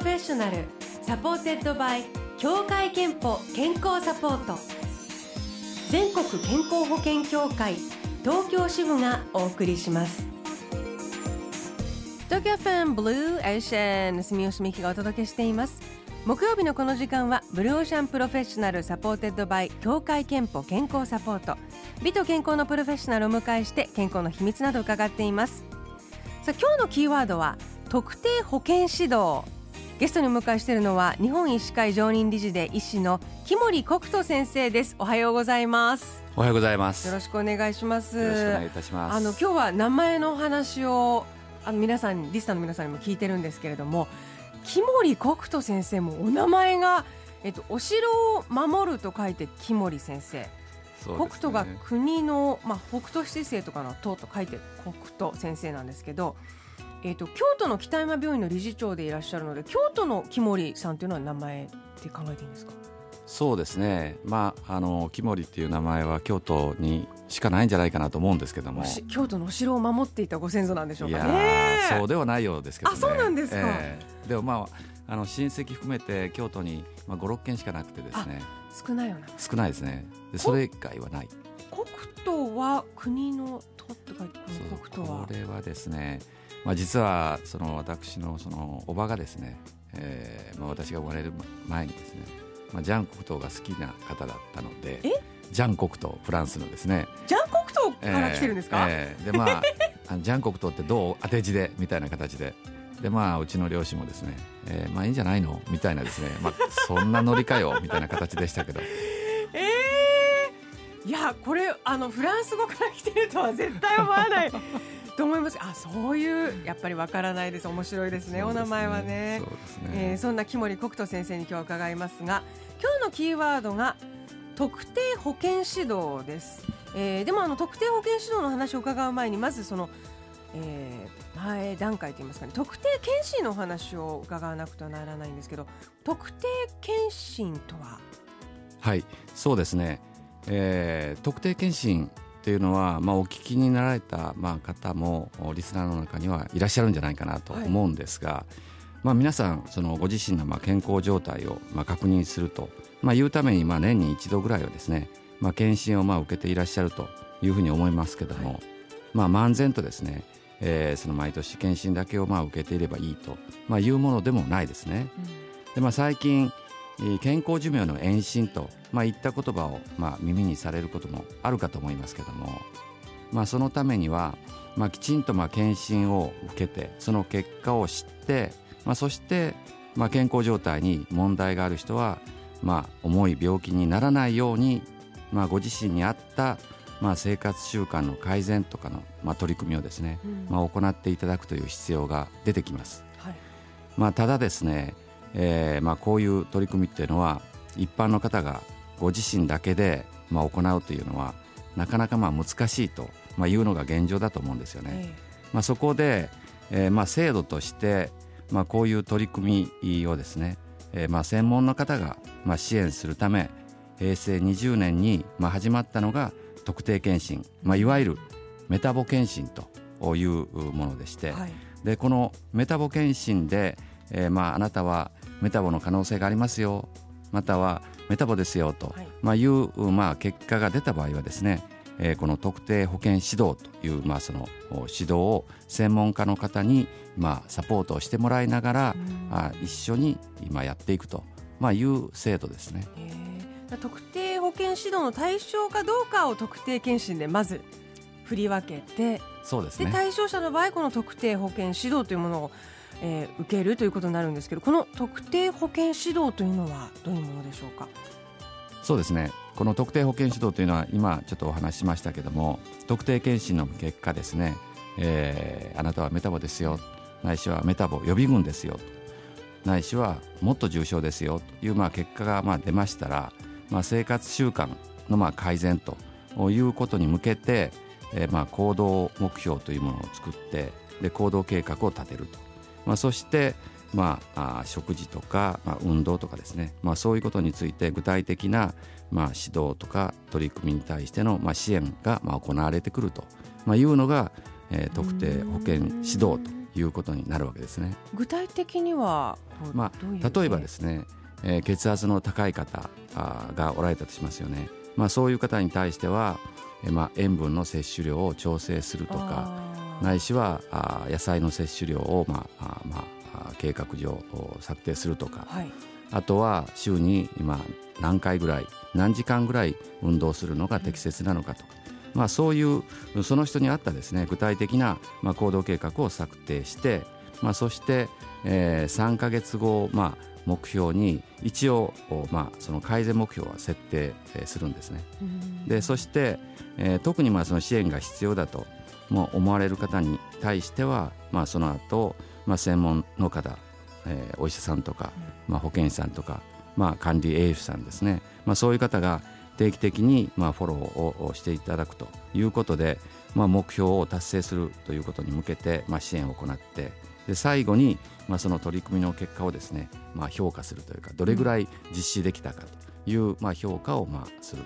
フェッショナル supported by 協会けんぽ健康サポート。全国健康保険協会東京支部がお送りします。東京 FM Blue Ocean 住吉美紀がお届けしています。木曜日のこの時間は Blue Ocean Professional supported by 協会けんぽ健康サポート。美と健康のプロフェッショナルをお迎えして健康の秘密など伺っています。さあ今日のキーワードは特定保健指導。ゲストにお迎えしているのは日本医師会常任理事で医師の木森国人先生です。おはようございます。おはようございます。よろしくお願いします。よろしくお願いいたします。あの今日は名前の話をあの皆さんリスターの皆さんにも聞いてるんですけれども木森国人先生もお名前がえっとお城を守ると書いて木森先生。ね。北斗が国の、まあ、北斗七星とかの斗と書いて北斗先生なんですけど、えー、と京都の北山病院の理事長でいらっしゃるので京都の木森さんというのは名前って考えていいんですか？そうですね。まああの木森っていう名前は京都にしかないんじゃないかなと思うんですけども。京都のお城を守っていたご先祖なんでしょういやかねーそうではないようですけどね。あそうなんですか。ええ。でもまああの親戚含めて京都に、まあ、56軒しかなくてですね。少ないよな。少ないですね。でそれ以外はない。国斗は国の斗って書いて国斗は。これはですね、まあ、実はその私のそのおばがですね、えーまあ、私が生まれる前にですね、まあ、ジャン国斗が好きな方だったのでえ？ジャン国斗フランスのですね。ジャン国斗から来てるんですか、えーえーでまあ ジャン国斗ってどう当て字で？みたいな形で。でまあうちの両親もですね、えーまあいいんじゃないの？みたいなですね、まあ、そんなノリかよみたいな形でしたけど。えー、いやこれあのフランス語から来てるとは絶対思わないと思います。あそういうやっぱりわからないです。面白いですね。お名前はね。そうですね。えーそんな木森国人先生に今日は伺いますが今日のキーワードが特定保健指導です、えーでもあの特定保健指導の話を伺う前にまずその、えー前段階といいますかね。特定健診のお話を伺わなくてはならないんですけど特定健診とは？はいそうですね、えー特定健診っていうのは、まあ、お聞きになられた、まあ、方もおリスナーの中にはいらっしゃるんじゃないかなと思うんですが、まあ、皆さんそのご自身のまあ健康状態をまあ確認すると、まあ、いうためにまあ年に一度ぐらいはですね、まあ、検診をまあ受けていらっしゃるというふうに思いますけども、まあ、漫然とですね、えーその毎年検診だけをまあ受けていればいいと、まあ、いうものでもないですね。でまあ、最近えー健康寿命の延伸と、まあ、いった言葉を、まあ、耳にされることもあるかと思いますけども、まあ、そのためには、まあ、きちんとまあ検診を受けてその結果を知って、まあ、そして、まあ、健康状態に問題がある人は、まあ、重い病気にならないように、まあ、ご自身に合った、まあ、生活習慣の改善とかの、まあ、取り組みをですね、うんまあ、行っていただくという必要が出てきます。はいまあ、ただですね、えーまあ、こういう取り組みっていうのは一般の方がご自身だけで、まあ、行うというのはなかなかまあ難しいと、まあ、いうのが現状だと思うんですよね。えまあ、そこで、えーまあ、制度として、まあ、こういう取り組みをですね、えーまあ、専門の方が、まあ、支援するため平成20年に、まあ、始まったのが特定健診、まあ、いわゆるメタボ健診というものでして、えはいでこのメタボ検診で、えーまあ、あなたはメタボの可能性がありますよ。またはメタボですよと、はい。いまあ、いう、まあ、結果が出た場合はですね、えーこの特定保健指導という、まあ、そのお指導を専門家の方に、まあ、サポートをしてもらいながら、うん。あ一緒に今やっていくと、まあ、いう制度ですね。えー。特定保健指導の対象かどうかを特定健診でまず振り分けて。でそうですね。対象者の場合この特定保健指導というものを、えー受けるということになるんですけどこの特定保健指導というのはどういうものでしょうか？そうですね。この特定保健指導というのは今ちょっとお話ししましたけども特定健診の結果ですね、えーあなたはメタボですよ。ないしはメタボ予備軍ですよ。ないしはもっと重症ですよ。というまあ結果がまあ出ましたら、まあ、生活習慣のまあ改善ということに向けて、えーまあ行動目標というものを作ってで行動計画を立てると、まあ、そしてまあ、あー食事とか、まあ、運動とかですね、まあ、そういうことについて具体的な、まあ、指導とか取り組みに対しての、まあ、支援が、まあ、行われてくると、まあ、いうのが、えー特定保健指導ということになるわけですね。具体的にはまあ、例えばですね、えー、血圧の高い方がおられたとしますよね。まあ、そういう方に対しては、えー、まあ、塩分の摂取量を調整するとかないしはあ野菜の摂取量を、まああまあ、計画上策定するとか、はい、あとは週に今何回ぐらい何時間ぐらい運動するのが適切なのかとか、まあ、そういうその人に合ったですね具体的な、まあ、行動計画を策定して、まあ、そして、えー、3か月後、まあ、目標に一応、まあ、その改善目標は設定するんですね。でそして、えー、特にまあその支援が必要だと思われる方に対しては、まあ、その後、まあ専門の方、えー、お医者さんとか、まあ、保健師さんとか、まあ、管理栄養士さんですね、まあ、そういう方が定期的にまあフォローをしていただくということで、まあ、目標を達成するということに向けてまあ支援を行ってで最後にまあその取り組みの結果をですねまあ評価するというかどれぐらい実施できたかというまあ評価をまあする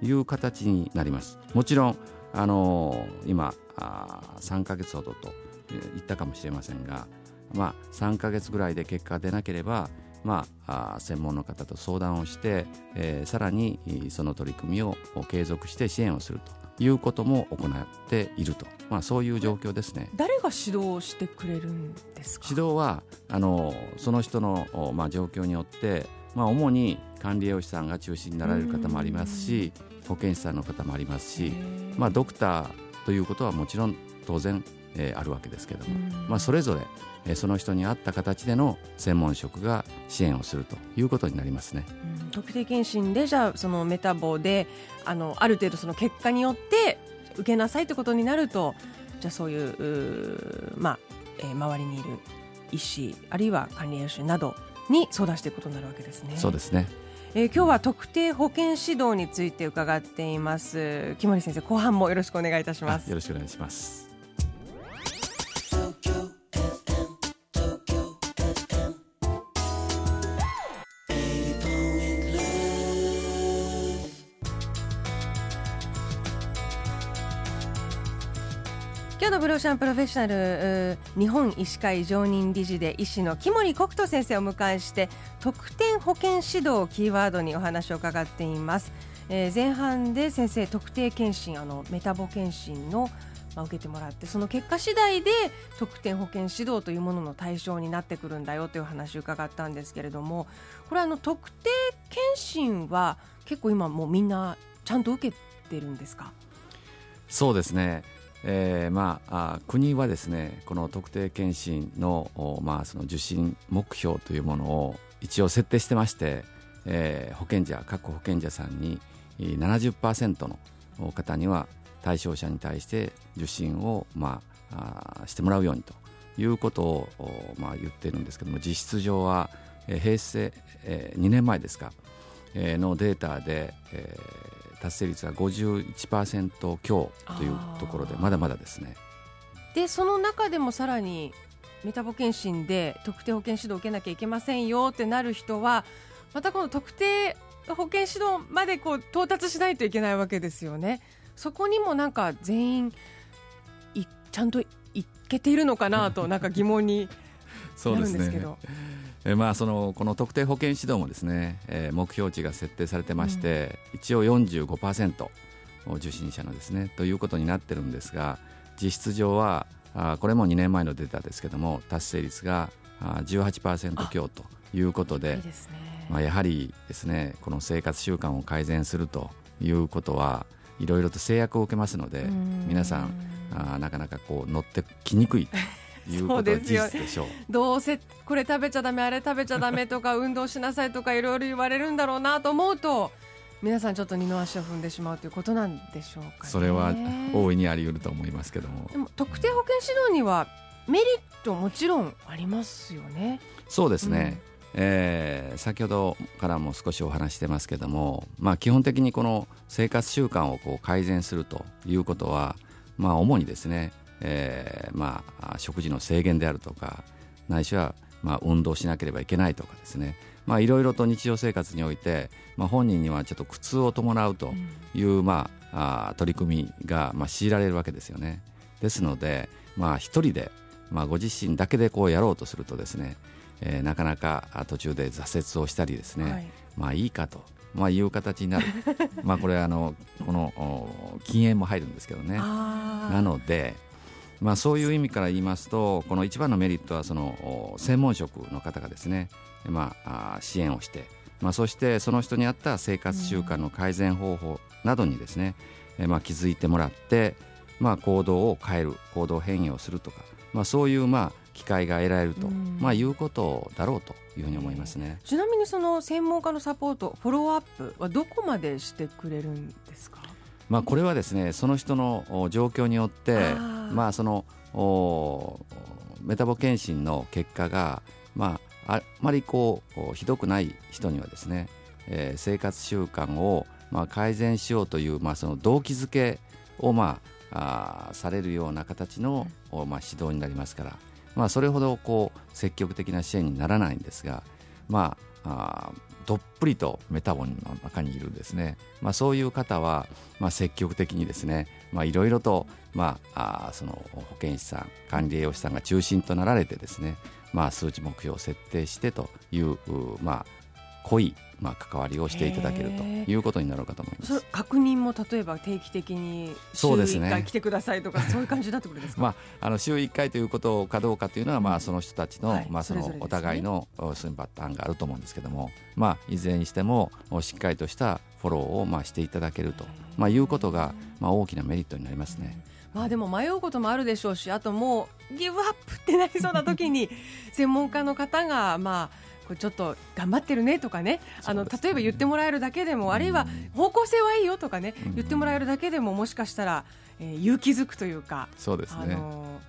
という形になります。もちろんあの今あ3か月ほどと言ったかもしれませんが、まあ、3か月ぐらいで結果が出なければまあ、専門の方と相談をして、えー、さらにその取り組みを継続して支援をするということも行っていると、まあ、そういう状況ですね。誰が指導してくれるんですか？指導はあのその人の、まあ、状況によって、まあ、主に管理栄養士さんが中心になられる方もありますし保健師さんの方もありますし、まあ、ドクターということはもちろん当然、えー、あるわけですけども、まあ、それぞれその人に合った形での専門職が支援をするということになりますね。うん、特定健診でじゃあそのメタボであのある程度その結果によって受けなさいということになるとじゃあそういうまあ、えー、周りにいる医師あるいは管理栄養士などに相談していくことになるわけですね。そうですねえー、今日は特定保健指導について伺っています。木森先生後半もよろしくお願いいたします。よろしくお願いします。今日のブローシャンプロフェッショナル日本医師会常任理事で医師の木森国人先生を迎えして特典保険指導をキーワードにお話を伺っています、えー、前半で先生特定健診あのメタボ健診のまあ、受けてもらってその結果次第で特典保険指導というものの対象になってくるんだよという話を伺ったんですけれどもこれあの特定健診は結構今もうみんなちゃんと受けてるんですか？そうですね。えーまあ、国はですねこの特定健診の,、まあその受診目標というものを一応設定してまして、えー、保険者各保険者さんに70%の方には対象者に対して受診を、まあ、あしてもらうようにということを、まあ、言っているんですけども実質上は、平成、えー、2年前ですか、えー、のデータで、えー、達成率は51%強というところでまだまだですねでその中でもさらにメタボ検診で特定保険指導を受けなきゃいけませんよってなる人はまたこの特定保険指導までこう到達しないといけないわけですよね。そこにもなんか全員いちゃんといけているのかなとなんか疑問になるんですけど。えまあ、そのこの特定保険指導もですね、えー、目標値が設定されてまして、うん、一応45%受診者のですねということになってるんですが実質上はあこれも2年前のデータですけども達成率があ18%強ということで、ね、まあ、やはりですねこの生活習慣を改善するということはいろいろと制約を受けますので皆さんあなかなかこう乗ってきにくいいうことは事実でしょう。どうせこれ食べちゃだめあれ食べちゃだめとか 運動しなさいとかいろいろ言われるんだろうなと思うと皆さんちょっと二の足を踏んでしまうということなんでしょうか、ね、それは大いにあり得ると思いますけども。でも特定保険指導にはメリットもちろんありますよね。そうですね、うん、えー、先ほどからも少しお話してますけども、まあ、基本的にこの生活習慣をこう改善するということは、まあ、主にですねえーまあ、食事の制限であるとかないしは、まあ、運動しなければいけないとかですね。まあ、いろいろと日常生活において、まあ、本人にはちょっと苦痛を伴うという、うん、まあ、あ取り組みが、まあ、強いられるわけですよね。ですので、まあ、一人で、まあ、ご自身だけでこうやろうとするとですね、えー、なかなか途中で挫折をしたりですね、はい、まあいいかと。まあ、いう形になる。まあこれあのこの禁煙も入るんですけどね。なので、まあ、そういう意味から言いますとこの一番のメリットはその専門職の方がですね、まあ、支援をして、まあ、そしてその人に合った生活習慣の改善方法などにですね、えまあ、気づいてもらって、まあ、行動を変える行動変容するとか、まあ、そういうまあ機会が得られると、まあ、いうことだろうというふうに思いますね。ちなみにその専門家のサポートフォローアップはどこまでしてくれるんですか？まあ、これはですねその人の状況によってまあ、そのメタボ検診の結果が、まあ、あまりこうひどくない人にはですね、えー、生活習慣を、まあ、改善しようという、まあ、その動機づけを、まあ、あされるような形の、まあ、指導になりますから、まあ、それほどこう積極的な支援にならないんですが、まあ、あどっぷりとメタボンの中にいるんですね、まあ、そういう方は、まあ、積極的にですねいろいろと、まあ、あその保健師さん管理栄養士さんが中心となられてですね、まあ、数値目標を設定してという、まあ、濃いまあ、関わりをしていただけるということになるかと思います。確認も例えば定期的に週1回来てくださいとか そういう感じだってことですか？まああの週1回ということかどうかというのは、まあその人たちの、はい、まあそのお互いのそパターンがあると思うんですけども、まあいずれにしてもしっかりとしたフォローをまあしていただけると、まあいうことがまあ大きなメリットになりますね。まあでも迷うこともあるでしょうし、あともうギブアップってなりそうな時に 専門家の方がまあこれちょっと頑張ってるねとかね。あの例えば言ってもらえるだけでもあるいは方向性はいいよとかね。言ってもらえるだけでももしかしたら、えー、勇気づくというかそうですね、あの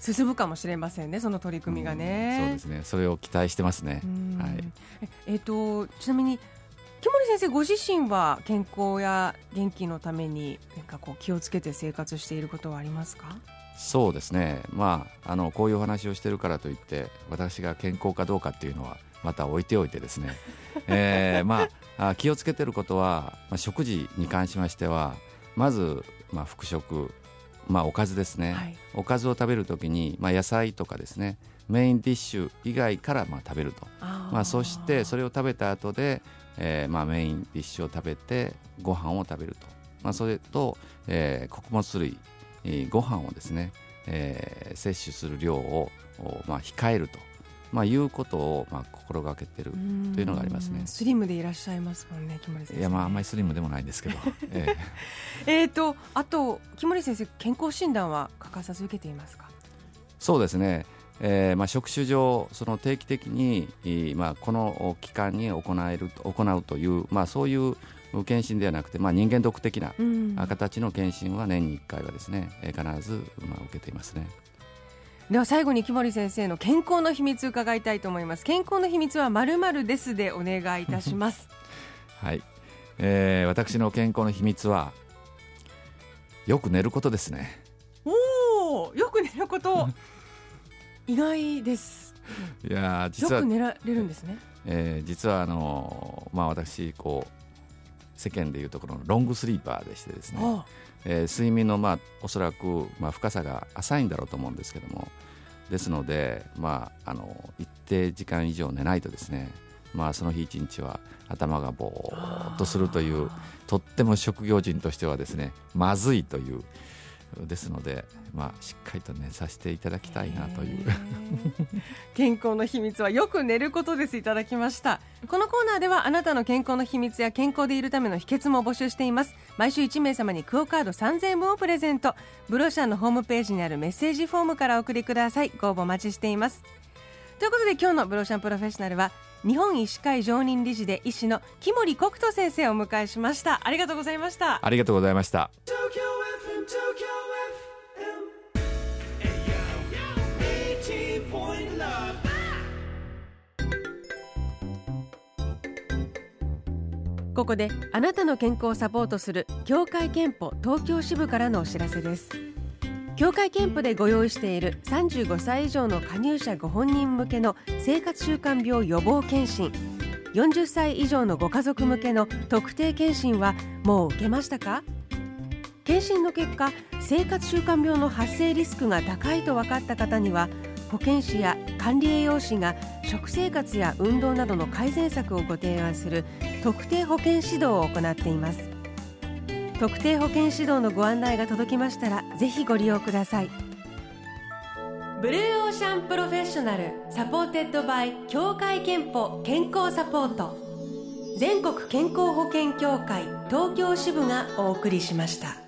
ー、進むかもしれませんねその取り組みがね、そうですね。それを期待してますね、はい、えっ、ー、とちなみに木森先生ご自身は健康や元気のために何かこう気をつけて生活していることはありますか？そうですね、まあ、あのこういうお話をしてるからといって私が健康かどうかっていうのはまた置いておいてですね、えーまあ、気をつけてることは、まあ、食事に関しましてはまず、まあ、副食、まあ、おかずですね、はい、おかずを食べるときに、まあ、野菜とかですね。メインディッシュ以外からまあ食べると。まあ、そしてそれを食べた後で、えーまあ、メインディッシュを食べてご飯を食べると、まあ、それと、えー、穀物類、えー、ご飯をですね、えー、摂取する量を、まあ、控えると。まあ、いうことをまあ心がけてるというのがありますね。スリムでいらっしゃいますもんね、木森先生。いや、まあ、あんまりスリムでもないんですけど。えー、えと、あと、木森先生、健康診断は欠かさず受けていますか？そうですね。えーまあ、職種上、その定期的に、まあ、この期間に行える行うという、まあ、そういう検診ではなくて、まあ、人間独的な形の検診は年に1回はですね、必ず、まあ、受けていますね。では最後に木森先生の健康の秘密伺いたいと思います。健康の秘密はまるまるですでお願いいたします。はい、えー、私の健康の秘密はよく寝ることですね。おおよく寝ること 意外です。いや実はよく寝られるんですね、えー、実はあのまあ私こう世間でいうところのロングスリーパーでしてですね、えー、睡眠のまあおそらくまあ深さが浅いんだろうと思うんですけどもですので、まあ、あの一定時間以上寝ないとですね、まあ、その日一日は頭がぼーっとするというとっても職業人としてはですねまずいというですので、まあ、しっかりと寝させていただきたいなという。健康の秘密はよく寝ることです。いただきました。このコーナーではあなたの健康の秘密や健康でいるための秘訣も募集しています。毎週1名様にクオカード3000円分をプレゼント。ブロシャンのホームページにあるメッセージフォームからお送りください。ご応募お待ちしています。ということで今日のブロシャンプロフェッショナルは日本医師会常任理事で医師の木森国人先生をお迎えしましたありがとうございました。ありがとうございました。ここであなたの健康をサポートする協会憲法東京支部からのお知らせです協会憲法でご用意している35歳以上の加入者ご本人向けの生活習慣病予防検診。40歳以上のご家族向けの特定検診はもう受けましたか？検診の結果生活習慣病の発生リスクが高いと分かった方には保健師や管理栄養士が食生活や運動などの改善策をご提案する特定保健指導を行っています。特定保健指導のご案内が届きましたらぜひご利用ください Blue Ocean Professional supported by 協会けんぽ健康サポート全国健康保険協会東京支部がお送りしました。